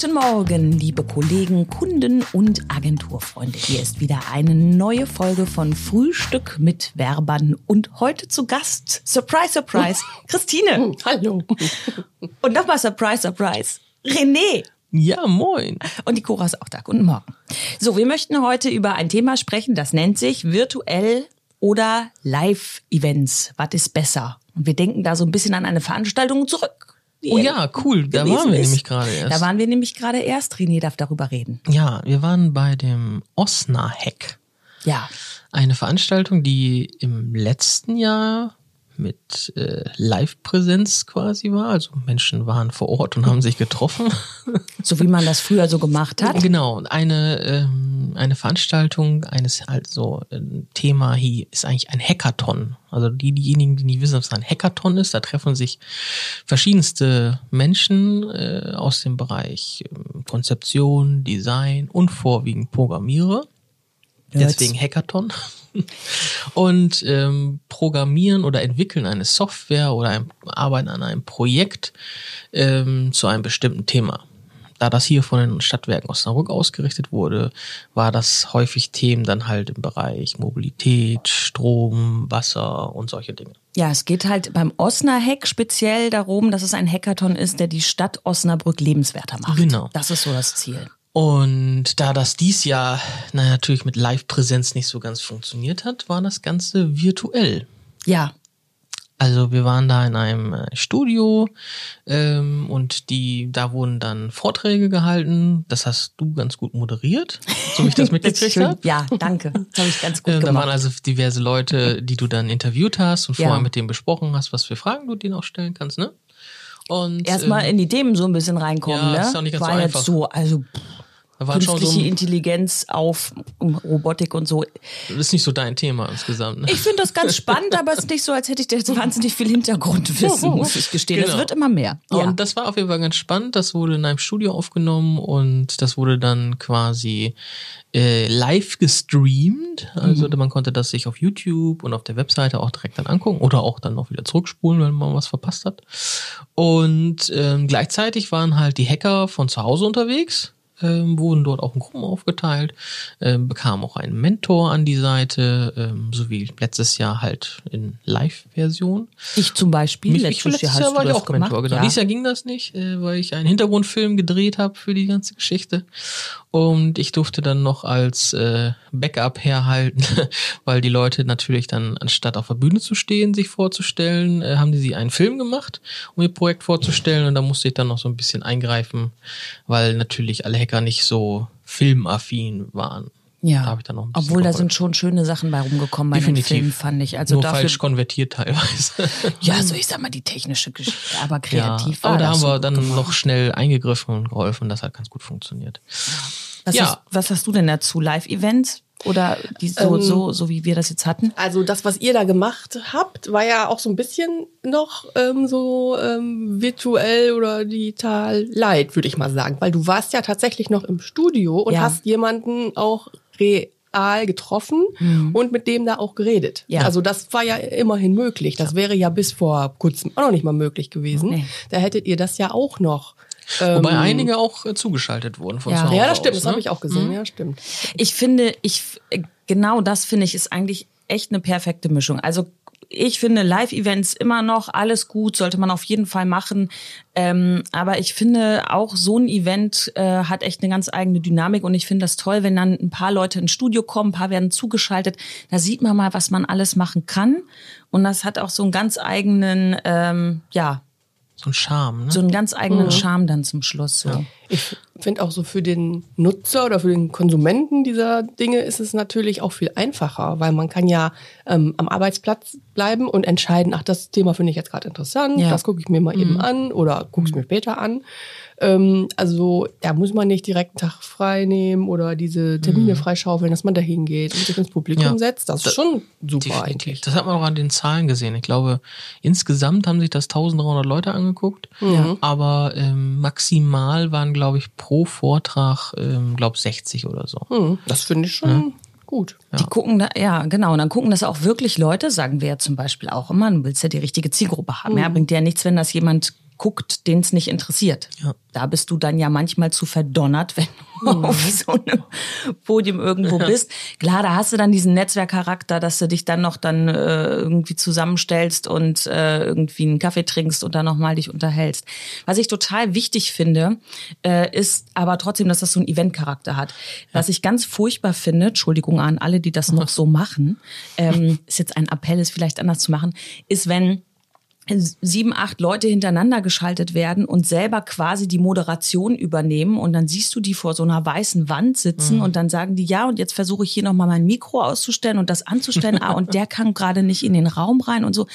Guten Morgen, liebe Kollegen, Kunden und Agenturfreunde. Hier ist wieder eine neue Folge von Frühstück mit Werbern und heute zu Gast, Surprise, Surprise, Christine. Hallo. Und nochmal Surprise, Surprise, René. Ja, moin. Und die Cora ist auch da. Guten Morgen. So, wir möchten heute über ein Thema sprechen, das nennt sich virtuell oder Live-Events. Was ist besser? Und wir denken da so ein bisschen an eine Veranstaltung zurück. Oh ja, cool. Da waren wir ist. nämlich gerade erst. Da waren wir nämlich gerade erst. René darf darüber reden. Ja, wir waren bei dem Osna-Hack. Ja. Eine Veranstaltung, die im letzten Jahr mit äh, Live-Präsenz quasi war. Also Menschen waren vor Ort und haben sich getroffen. So wie man das früher so gemacht hat. Genau. Eine, ähm, eine Veranstaltung eines halt so ein Thema hier ist eigentlich ein Hackathon. Also die, diejenigen, die nicht wissen, was ein Hackathon ist, da treffen sich verschiedenste Menschen äh, aus dem Bereich äh, Konzeption, Design und vorwiegend Programmierer. Deswegen Hackathon. Und ähm, programmieren oder entwickeln eine Software oder ein, arbeiten an einem Projekt ähm, zu einem bestimmten Thema. Da das hier von den Stadtwerken Osnabrück ausgerichtet wurde, war das häufig Themen dann halt im Bereich Mobilität, Strom, Wasser und solche Dinge. Ja, es geht halt beim Osnahack speziell darum, dass es ein Hackathon ist, der die Stadt Osnabrück lebenswerter macht. Genau. Das ist so das Ziel. Und da das dies Jahr na, natürlich mit Live-Präsenz nicht so ganz funktioniert hat, war das Ganze virtuell. Ja. Also wir waren da in einem äh, Studio ähm, und die, da wurden dann Vorträge gehalten. Das hast du ganz gut moderiert, so wie ich das mitgekriegt habe. Ja, danke. Das habe ich ganz gut äh, gemacht. Da waren also diverse Leute, die du dann interviewt hast und ja. vorher mit denen besprochen hast, was für Fragen du denen auch stellen kannst, ne? Und erstmal ähm, in die Themen so ein bisschen reinkommen, ja, ne? Ist auch nicht ganz war so einfach. jetzt so, also pff künstliche so Intelligenz auf Robotik und so. Das ist nicht so dein Thema insgesamt. Ne? Ich finde das ganz spannend, aber es ist nicht so, als hätte ich da jetzt wahnsinnig viel Hintergrundwissen, muss ich gestehen. Genau. Es wird immer mehr. Ja. Und das war auf jeden Fall ganz spannend. Das wurde in einem Studio aufgenommen und das wurde dann quasi äh, live gestreamt. Also mhm. man konnte das sich auf YouTube und auf der Webseite auch direkt dann angucken oder auch dann noch wieder zurückspulen, wenn man was verpasst hat. Und ähm, gleichzeitig waren halt die Hacker von zu Hause unterwegs ähm, wurden dort auch in Gruppen aufgeteilt, ähm, bekamen auch einen Mentor an die Seite, ähm, so wie letztes Jahr halt in Live-Version. Ich zum Beispiel, Mich, letztes, letztes Jahr, Jahr war ich auch gemacht? Mentor, genau. Ja. Dieses Jahr ging das nicht, äh, weil ich einen Hintergrundfilm gedreht habe für die ganze Geschichte. Und ich durfte dann noch als äh, Backup herhalten, weil die Leute natürlich dann, anstatt auf der Bühne zu stehen, sich vorzustellen, äh, haben die sie einen Film gemacht, um ihr Projekt vorzustellen. Und da musste ich dann noch so ein bisschen eingreifen, weil natürlich alle Hacker nicht so filmaffin waren. Ja, da habe ich dann noch ein obwohl da sind schon schöne Sachen bei rumgekommen bei Definitiv. dem Film, fand ich. Also Nur dafür, falsch konvertiert teilweise. ja, so ich sag mal die technische Geschichte, aber kreativ ja, war Aber da das haben wir dann gemacht. noch schnell eingegriffen und geholfen. Das hat ganz gut funktioniert. Was, Ja. hast, was hast du denn dazu? Live-Events? Oder die so, Ähm, so, so wie wir das jetzt hatten? Also das, was ihr da gemacht habt, war ja auch so ein bisschen noch ähm, so ähm, virtuell oder digital light, würde ich mal sagen. Weil du warst ja tatsächlich noch im Studio und Ja. hast jemanden auch real getroffen und mit dem da auch geredet. Mhm. Ja. Also das war ja immerhin möglich. Das wäre ja bis vor kurzem auch noch nicht mal möglich gewesen. Nee. Da hättet ihr das ja auch noch. Wobei ähm, einige auch äh, zugeschaltet wurden von Ja. zu Hause Ja, das stimmt, aus, das ne? habe ich auch gesehen, ja, stimmt. Ich finde, ich, genau das finde ich ist eigentlich echt eine perfekte Mischung. Also ich finde Live-Events immer noch alles gut, sollte man auf jeden Fall machen. Ähm, aber ich finde auch so ein Event äh, hat echt eine ganz eigene Dynamik und ich finde das toll, wenn dann ein paar Leute ins Studio kommen, ein paar werden zugeschaltet. Da sieht man mal, was man alles machen kann und das hat auch so einen ganz eigenen, ähm, ja, So ein Charme, ne? so einen ganz eigenen Charme dann zum Schluss. So. Ich finde auch so für den Nutzer oder für den Konsumenten dieser Dinge ist es natürlich auch viel einfacher, weil man kann ja ähm, am Arbeitsplatz bleiben und entscheiden, ach, das Thema finde ich jetzt gerade interessant, Ja. das gucke ich mir mal eben an oder gucke es mir später an. Ähm, also da muss man nicht direkt einen Tag frei nehmen oder diese Termine freischaufeln, dass man da hingeht und sich ins Publikum Ja. setzt. Das ist schon super eigentlich. Das hat man auch an den Zahlen gesehen. Ich glaube, insgesamt haben sich das 1300 Leute angeguckt, aber ähm, maximal waren, glaube ich, pro Vortrag, ähm, glaube 60 oder so. Hm, das finde ich schon gut. Die gucken da, ja, genau. Und dann gucken das auch wirklich Leute, sagen wir ja zum Beispiel auch immer. Du willst ja die richtige Zielgruppe haben. Ja, bringt ja nichts, wenn das jemand guckt, den es nicht interessiert. Ja. Da bist du dann ja manchmal zu verdonnert, wenn du Mhm. auf so einem Podium irgendwo bist. Klar, da hast du dann diesen Netzwerkcharakter, dass du dich dann noch dann äh, irgendwie zusammenstellst und äh, irgendwie einen Kaffee trinkst und dann nochmal dich unterhältst. Was ich total wichtig finde, äh, ist aber trotzdem, dass das so einen Eventcharakter hat. Was ich ganz furchtbar finde, Entschuldigung an alle, die das noch so machen, ähm, ist jetzt ein Appell, es vielleicht anders zu machen, ist, wenn sieben, acht Leute hintereinander geschaltet werden und selber quasi die Moderation übernehmen und dann siehst du die vor so einer weißen Wand sitzen und dann sagen die, ja, und jetzt versuche ich hier nochmal mein Mikro auszustellen und das anzustellen, ah, und der kann gerade nicht in den Raum rein und so.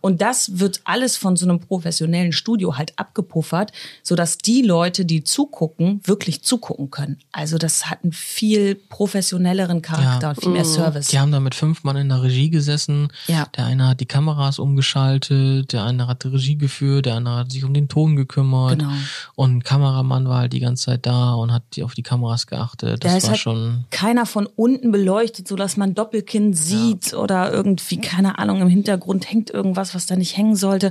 Und das wird alles von so einem professionellen Studio halt abgepuffert, sodass die Leute, die zugucken, wirklich zugucken können. Also das hat einen viel professionelleren Charakter Ja. und viel mehr Service. Die haben da mit fünf Mann in der Regie gesessen. Ja. Der eine hat die Kameras umgeschaltet, der eine hat die Regie geführt, der andere hat sich um den Ton gekümmert. Genau. Und ein Kameramann war halt die ganze Zeit da und hat auf die Kameras geachtet. Da Das ist war halt schon. keiner von unten beleuchtet, so dass man Doppelkinn sieht oder irgendwie keine Ahnung im Hintergrund hängt irgendwas, was da nicht hängen sollte.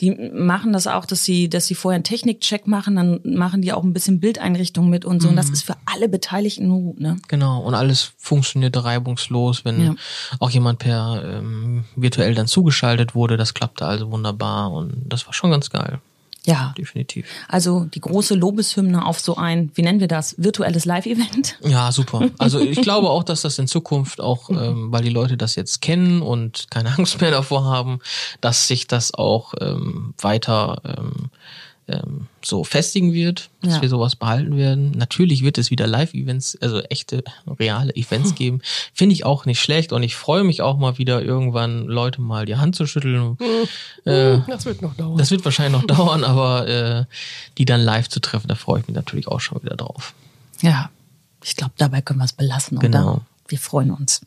Die machen das auch, dass sie, dass sie vorher einen Technikcheck machen, dann machen die auch ein bisschen Bildeinrichtung mit und so. Und das ist für alle Beteiligten gut, ne? Genau, und alles funktionierte reibungslos, wenn Ja. auch jemand per ähm, virtuell dann zugeschaltet wurde. Das klappte also wunderbar und das war schon ganz geil, Ja. definitiv. Also die große Lobeshymne auf so ein, wie nennen wir das, virtuelles Live-Event. Ja, super. Also ich glaube auch, dass das in Zukunft auch, ähm, weil die Leute das jetzt kennen und keine Angst mehr davor haben, dass sich das auch ähm, weiter ähm, ähm, so festigen wird, dass Ja. wir sowas behalten werden. Natürlich wird es wieder Live-Events, also echte, reale Events geben. Finde ich auch nicht schlecht und ich freue mich auch mal wieder irgendwann Leute mal die Hand zu schütteln. Äh, Das wird noch dauern. das wird wahrscheinlich noch dauern, aber äh, die dann live zu treffen, da freue ich mich natürlich auch schon wieder drauf. Ja. Ich glaube, dabei können wir es belassen. Genau. Oder? Wir freuen uns.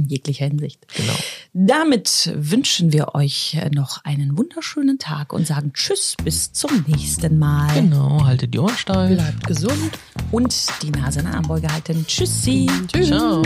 In jeglicher Hinsicht. Genau. Damit wünschen wir euch noch einen wunderschönen Tag und sagen Tschüss, bis zum nächsten Mal. Genau, haltet die Ohren steif. Bleibt gesund. Und die Nase in der Armbeuge halten. Tschüssi. Tschüss. Ciao.